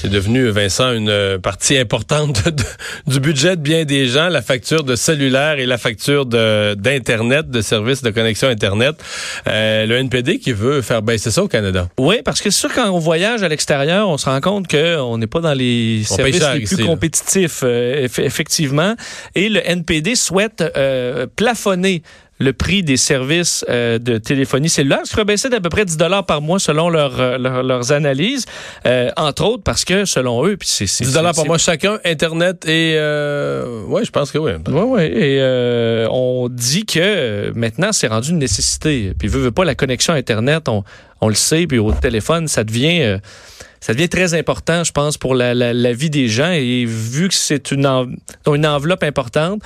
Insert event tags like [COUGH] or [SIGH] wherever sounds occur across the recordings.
C'est devenu, Vincent, une euh, partie importante de- du budget de bien des gens, la facture de cellulaire et la facture d'Internet, de, services de connexion Internet. Euh, le NPD qui veut faire baisser ça au Canada. Oui, parce que c'est sûr, quand on voyage à l'extérieur, on se rend compte qu'on n'est pas dans les On services cher les plus compétitifs, euh, eff- effectivement. Et le NPD souhaite euh, plafonner le prix des services euh, de téléphonie cellulaire, ferait baisser d'à peu près 10 dollars par mois selon leur, euh, leur- leurs analyses, euh, entre autres parce que selon eux, puis c'est 10 dollars par mois chacun, Internet et... Euh, oui, je pense que oui. Oui, oui. Et euh, on dit que euh, maintenant, c'est rendu une nécessité. Puis, veut, veut pas, la connexion Internet, on, on le sait, puis au téléphone, ça devient... euh, ça devient très important, je pense, pour la, la- la vie des gens. Et vu que c'est une, en- une enveloppe importante,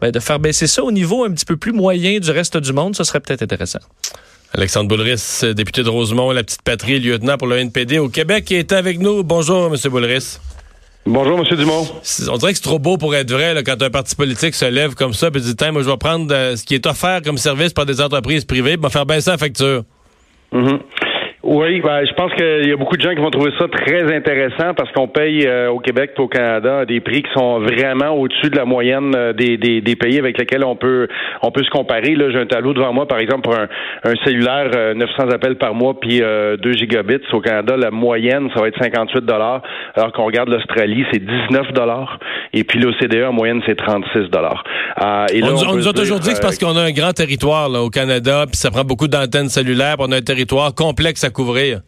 ben, de faire baisser ça au niveau un petit peu plus moyen du reste du monde, ça serait peut-être intéressant. Alexandre Boulris, député de Rosemont, la petite patrie, lieutenant pour le NPD au Québec, qui est avec nous. Bonjour, M. Boulris. Bonjour, M. Dumont. On dirait que c'est trop beau pour être vrai là, quand un parti politique se lève comme ça et dit Tiens, moi je vais prendre euh, ce qui est offert comme service par des entreprises privées, pour me faire baisser la facture. Mhm. Oui, ben, je pense qu'il y a beaucoup de gens qui vont trouver ça très intéressant parce qu'on paye euh, au Québec et au Canada des prix qui sont vraiment au-dessus de la moyenne euh, des, des, des pays avec lesquels on peut on peut se comparer. Là, j'ai un tableau devant moi, par exemple, pour un, un cellulaire, euh, 900 appels par mois puis euh, 2 gigabits. Au Canada, la moyenne, ça va être 58 dollars, alors qu'on regarde l'Australie, c'est 19 dollars. Et puis l'OCDE, en moyenne, c'est 36 dollars. Euh, et là, on, nous- on on peut nous a toujours dit que c'est parce euh, qu'on a un grand territoire là, au Canada, puis ça prend beaucoup d'antennes cellulaires, puis on a un territoire complexe à couvrir.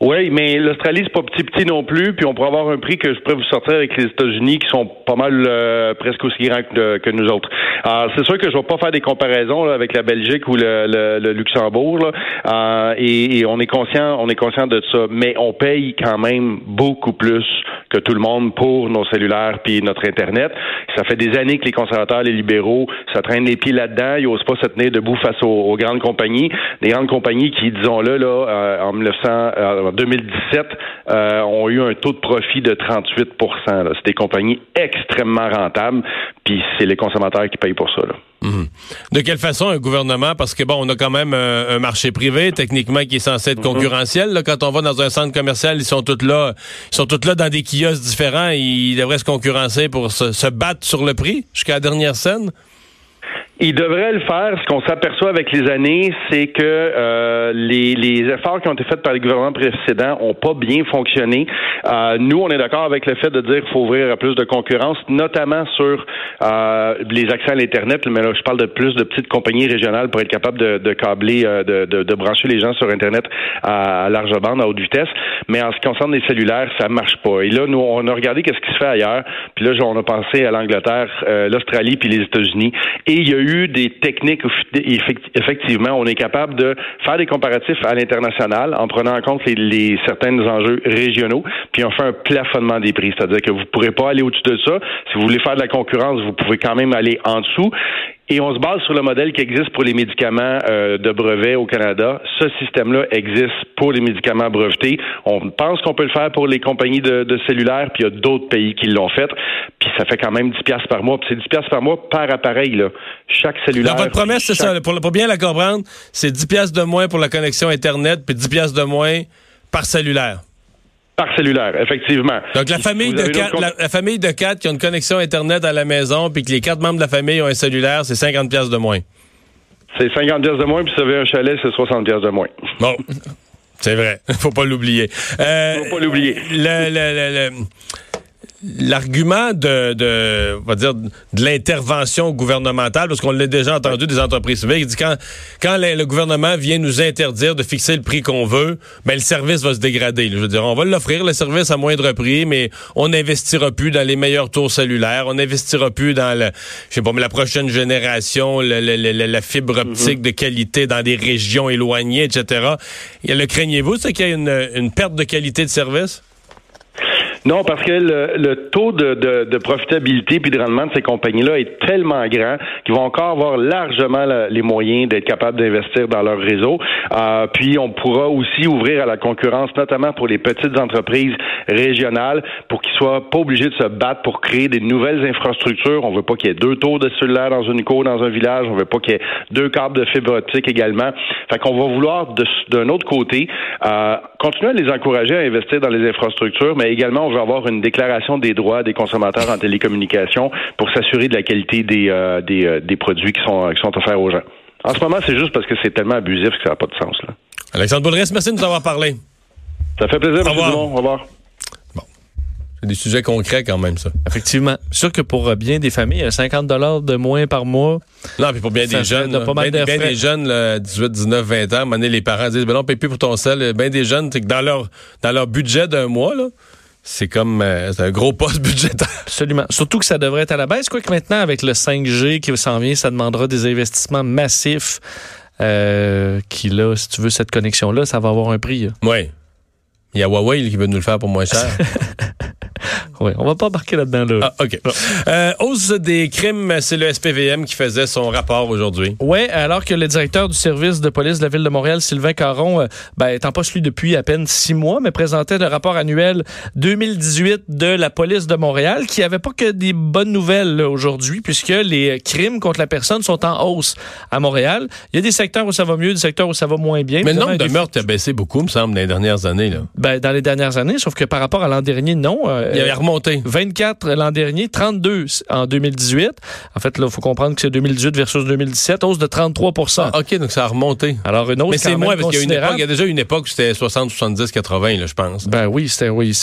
Oui, mais l'Australie, c'est pas petit petit non plus, puis on pourrait avoir un prix que je pourrais vous sortir avec les États-Unis qui sont pas mal euh, presque aussi grands que, que nous autres. Alors, c'est sûr que je vais pas faire des comparaisons là, avec la Belgique ou le, le- le Luxembourg, là, Euh, et, et on est conscient, on est conscient de ça, mais on paye quand même beaucoup plus que tout le monde pour nos cellulaires puis notre Internet. Ça fait des années que les conservateurs, les libéraux, ça traîne les pieds là-dedans. Ils n'osent pas se tenir debout face aux, aux grandes compagnies. Des grandes compagnies qui, disons-le, là, euh, en 1900, euh, en 2017, euh, ont eu un taux de profit de 38 là. C'est des compagnies extrêmement rentables, puis c'est les consommateurs qui payent pour ça. Là. De quelle façon un gouvernement, parce que bon, on a quand même un, un marché privé, techniquement, qui est censé être concurrentiel. là. quand on va dans un centre commercial, ils sont tous là, ils sont tous là dans des kiosques différents. Ils devraient se concurrencer pour se, se battre sur le prix jusqu'à la dernière scène? Il devrait le faire. Ce qu'on s'aperçoit avec les années, c'est que euh, les, les efforts qui ont été faits par les gouvernements précédents ont pas bien fonctionné. Euh, nous, on est d'accord avec le fait de dire qu'il faut ouvrir plus de concurrence, notamment sur euh, les accès à l'Internet. Mais là, je parle de plus de petites compagnies régionales pour être capable de, de câbler, euh, de, de, de brancher les gens sur Internet à, large bande, à haute vitesse. Mais en ce qui concerne les cellulaires, ça marche pas. Et là, nous, on a regardé qu'est-ce qui se fait ailleurs. Puis là, on a pensé à l'Angleterre, euh, l'Australie, puis les États-Unis. Et il y a des techniques, effect- effectivement, on est capable de faire des comparatifs à l'international en prenant en compte les, les certains enjeux régionaux, puis on fait un plafonnement des prix, c'est-à-dire que vous ne pourrez pas aller au-dessus de ça. Si vous voulez faire de la concurrence, vous pouvez quand même aller en dessous. Et on se base sur le modèle qui existe pour les médicaments euh, de brevet au Canada. Ce système-là existe pour les médicaments brevetés. On pense qu'on peut le faire pour les compagnies de, de cellulaires, puis il y a d'autres pays qui l'ont fait. Puis ça fait quand même 10 piastres par mois. Puis c'est 10 piastres par mois par appareil. Là. Chaque cellulaire... Dans votre promesse, c'est chaque- ça. Pour, pour bien la comprendre, c'est 10 piastres de moins pour la connexion Internet, puis 10 piastres de moins par cellulaire. Par cellulaire, effectivement. Donc, la famille, de quatre, la, la famille de quatre qui ont une connexion Internet à la maison, puis que les quatre membres de la famille ont un cellulaire, c'est 50 piastres de moins. C'est 50 piastres de moins, puis si vous avez un chalet, c'est 60 piastres de moins. Bon. C'est vrai. [LAUGHS] Faut pas l'oublier. Euh, Faut pas l'oublier. le- le- le- le- l'argument de, de, on va dire, de l'intervention gouvernementale, parce qu'on l'a déjà entendu des entreprises privées, il dit quand, quand le, le gouvernement vient nous interdire de fixer le prix qu'on veut, ben le service va se dégrader. Je veux dire, on va l'offrir le service à moindre prix, mais on n'investira plus dans les meilleurs tours cellulaires, on n'investira plus dans le, je sais pas, mais la prochaine génération, le, le, le, la fibre optique de qualité dans des régions éloignées, etc. Et le craignez-vous, c'est qu'il y a une, une perte de qualité de service? Non, parce que le, le taux de, de, de, profitabilité puis de rendement de ces compagnies-là est tellement grand qu'ils vont encore avoir largement la, les moyens d'être capables d'investir dans leur réseau. Euh, puis on pourra aussi ouvrir à la concurrence, notamment pour les petites entreprises régionales, pour qu'ils soient pas obligés de se battre pour créer des nouvelles infrastructures. On veut pas qu'il y ait deux tours de cellulaire dans une cour, dans un village. On veut pas qu'il y ait deux câbles de fibre optique également. Fait qu'on va vouloir d'un autre côté euh, continuer à les encourager à investir dans les infrastructures, mais également avoir une déclaration des droits des consommateurs en télécommunication pour s'assurer de la qualité des, euh, des, euh, des, produits qui sont, qui sont offerts aux gens. En ce moment, c'est juste parce que c'est tellement abusif que ça n'a pas de sens. Là. Alexandre Boulris, merci de nous avoir parlé. Ça fait plaisir. Au revoir. Au revoir. Bon. C'est des sujets concrets quand même, ça. Effectivement. C'est sûr que pour euh, bien des familles, 50 dollars de moins par mois. Non, puis pour bien des jeunes, là, bien, bien des jeunes, là, 18, 19, 20 ans, les parents disent, ben non, on paye plus pour ton sel. Bien des jeunes, c'est que dans leur, dans leur budget d'un mois, là, c'est comme euh, c'est un gros poste [LAUGHS] budgétaire. Absolument. Surtout que ça devrait être à la baisse. Quoi que maintenant, avec le 5G qui s'en vient, ça demandera des investissements massifs. Euh, qui là, si tu veux cette connexion-là, ça va avoir un prix. Oui. Il y a Huawei qui veut nous le faire pour moins cher. [LAUGHS] Oui, on va pas embarquer là-dedans. Là. Ah, OK. Euh, hausse des crimes, c'est le SPVM qui faisait son rapport aujourd'hui. Oui, alors que le directeur du service de police de la Ville de Montréal, Sylvain Caron, euh, ben, étant pas celui depuis à peine six mois, mais présentait le rapport annuel 2018 de la police de Montréal, qui avait pas que des bonnes nouvelles aujourd'hui, puisque les crimes contre la personne sont en hausse à Montréal. Il y a des secteurs où ça va mieux, des secteurs où ça va moins bien. Mais le nombre de meurtres a baissé beaucoup, me semble, dans les dernières années. Là. Ben, dans les dernières années, sauf que par rapport à l'an dernier, non. Euh, il y avait remonté. 24 l'an dernier, 32 en 2018. En fait, là, il faut comprendre que c'est 2018 versus 2017, hausse de 33 ah, OK, donc ça a remonté. Alors, une hausse Mais c'est moins, parce qu'il y, y, a déjà une époque où c'était 60, 70, 80, là, je pense. Ben oui, c'était, oui.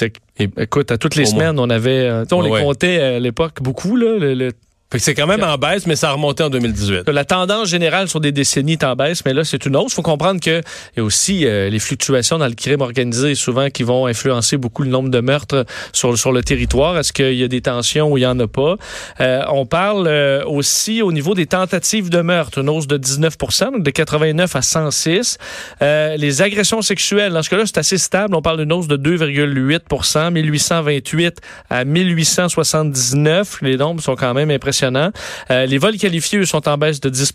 Écoute, à toutes les semaines, on avait, euh, on les comptait à l'époque beaucoup, là, le c'est quand même en baisse, mais ça a remonté en 2018. La tendance générale sur des décennies est en baisse, mais là, c'est une hausse. Il faut comprendre que y a aussi euh, les fluctuations dans le crime organisé, souvent, qui vont influencer beaucoup le nombre de meurtres sur, sur le territoire. Est-ce qu'il y a des tensions ou il n'y en a pas? Euh, on parle euh, aussi au niveau des tentatives de meurtre, une hausse de 19 donc de 89 à 106. les agressions sexuelles, dans ce cas-là, c'est assez stable. On parle d'une hausse de 2,8% 1828 à 1879. Les nombres sont quand même impressionnants euh, les vols qualifiés sont en baisse de 10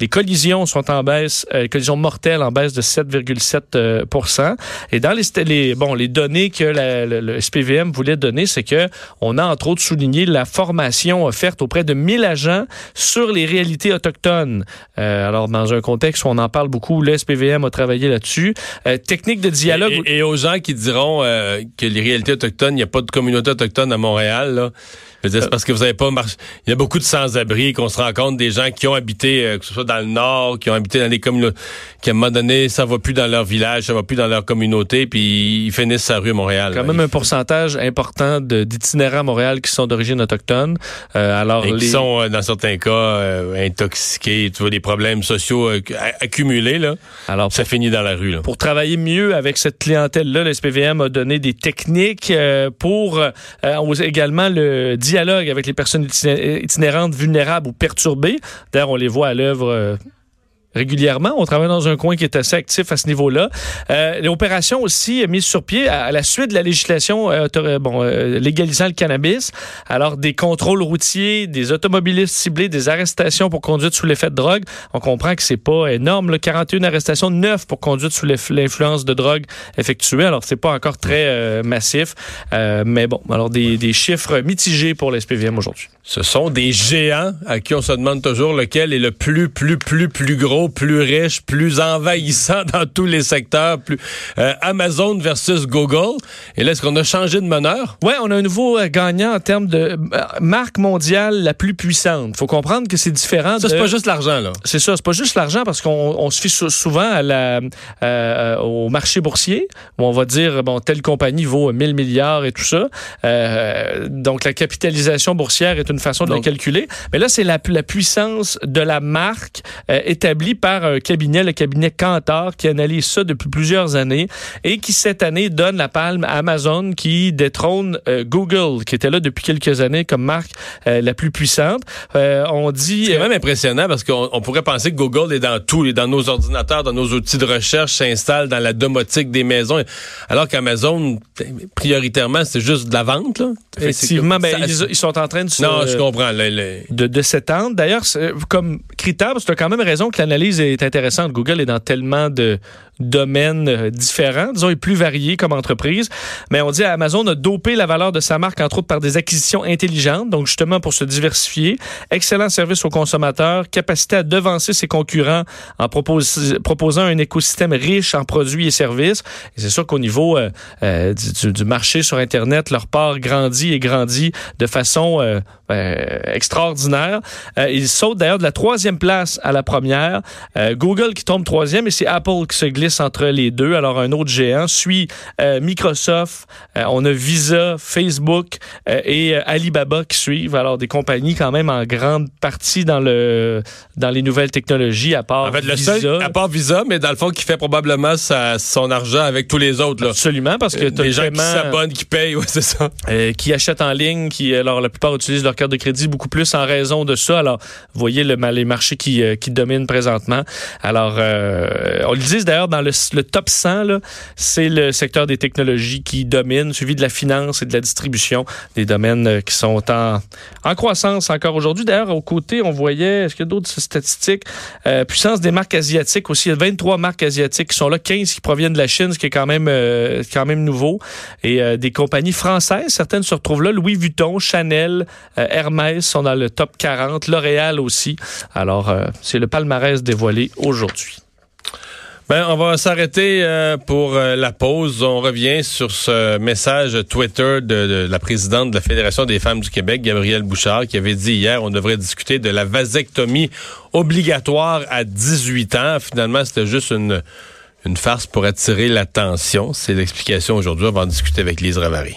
Les collisions sont en baisse, euh, les collisions mortelles en baisse de 7,7 euh, Et dans les, bon, les données que le, SPVM voulait donner, c'est que on a entre autres souligné la formation offerte auprès de 1000 agents sur les réalités autochtones. alors, dans un contexte où on en parle beaucoup, le SPVM a travaillé là-dessus. technique de dialogue... Et, aux gens qui diront que les réalités autochtones, il n'y a pas de communauté autochtone à Montréal, là, c'est parce que vous avez pas marché. Il y a beaucoup de sans-abri qu'on se rend compte des gens qui ont habité, euh, que ce soit dans le nord, qui ont habité dans des communautés, qui à un moment donné, ça va plus dans leur village, ça va plus dans leur communauté, puis ils finissent sa rue à Montréal. Quand même un pourcentage important d'itinérants à Montréal qui sont d'origine autochtone. Euh, alors Et qui sont, euh, dans certains cas, intoxiqués, tu vois, des problèmes sociaux accumulés, là. Alors, ça finit dans la rue, là. Pour travailler mieux avec cette clientèle-là, le SPVM a donné des techniques pour également le dialogue avec les personnes itinérantes vulnérables ou perturbées. D'ailleurs, on les voit à l'œuvre euh, régulièrement. On travaille dans un coin qui est assez actif à ce niveau-là. Euh, L'opération aussi mise sur pied à, la suite de la législation euh, bon, euh, légalisant le cannabis. Alors, des contrôles routiers, des automobilistes ciblés, des arrestations pour conduite sous l'effet de drogue. On comprend que c'est pas énorme. Là, 41 arrestations, 9 pour conduite sous l'influence de drogue effectuées. Alors, c'est pas encore très euh, massif. mais bon, alors des, des chiffres mitigés pour l'SPVM aujourd'hui. Ce sont des géants à qui on se demande toujours lequel est le plus, plus, plus, plus gros gros, plus riche, plus envahissant dans tous les secteurs, plus euh, Amazon versus Google. Et là, est-ce qu'on a changé de meneur? Ouais, on a un nouveau euh, gagnant en termes de euh, marque mondiale la plus puissante. Faut comprendre que c'est différent. Ça, de... c'est pas juste l'argent, là. C'est ça, c'est pas juste l'argent parce qu'on on se fie sou- souvent à la, euh, au marché boursier où on va dire bon telle compagnie vaut 1000 milliards et tout ça. Donc la capitalisation boursière est une façon de Donc- le calculer. Mais là c'est la, la puissance de la marque euh, par un cabinet, le cabinet Kantar, qui analyse ça depuis plusieurs années et qui cette année donne la palme à Amazon qui détrône euh, Google qui était là depuis quelques années comme marque euh, la plus puissante. Euh, on dit C'est même impressionnant parce qu'on on pourrait penser que Google est dans tout, est dans nos ordinateurs, dans nos outils de recherche, s'installe dans la domotique des maisons, alors qu'Amazon, prioritairement, c'est juste de la vente. Là. Effectivement, comme- ben, ça- ils, ils sont en train de se, Non, je comprends. le- le- de, de s'étendre. D'ailleurs, c'est- comme critère, tu as quand même raison que l'analyse est intéressante. Google est dans tellement de domaines euh, différents, disons, et plus variés comme entreprise. Mais on dit Amazon a dopé la valeur de sa marque, entre autres par des acquisitions intelligentes, donc justement pour se diversifier, excellent service aux consommateurs, capacité à devancer ses concurrents en propos- proposant un écosystème riche en produits et services. Et c'est sûr qu'au niveau euh, euh, du, marché sur Internet, leur part grandit et grandit de façon extraordinaire. Ils sautent d'ailleurs de la troisième place à la première. Google qui tombe troisième et c'est Apple qui se glisse entre les deux. Alors un autre géant suit euh, Microsoft. Euh, on a Visa, Facebook euh, et Alibaba qui suivent. Alors des compagnies quand même en grande partie dans le dans les nouvelles technologies à part En fait, le Visa. seul, à part Visa, mais dans le fond, qui fait probablement sa- son argent avec tous les autres. Là. Absolument, parce que t'as Les gens qui s'abonnent, qui payent, ouais, c'est ça. qui achètent en ligne, qui alors la plupart utilisent leur carte de crédit beaucoup plus en raison de ça. Alors, vous voyez le, les marchés qui, qui dominent présentement. Alors, on le dit d'ailleurs dans le, top 100, là, c'est le secteur des technologies qui domine, suivi de la finance et de la distribution, des domaines euh, qui sont en, croissance encore aujourd'hui. D'ailleurs, au côté, on voyait, est-ce qu'il y a d'autres statistiques? Euh, puissance des marques asiatiques aussi. Il y a 23 marques asiatiques qui sont là, 15 qui proviennent de la Chine, ce qui est quand même, euh, quand même nouveau. Et des compagnies françaises, certaines se retrouvent là. Louis Vuitton, Chanel, Hermès sont dans le top 40, L'Oréal aussi. Alors, c'est le palmarès dévoilé aujourd'hui. Ben, on va s'arrêter euh, pour euh, la pause. On revient sur ce message Twitter de, de la présidente de la Fédération des femmes du Québec, Gabrielle Bouchard, qui avait dit hier on devrait discuter de la vasectomie obligatoire à 18 ans. Finalement, c'était juste une, une farce pour attirer l'attention. C'est l'explication aujourd'hui. On va en discuter avec Lise Ravary.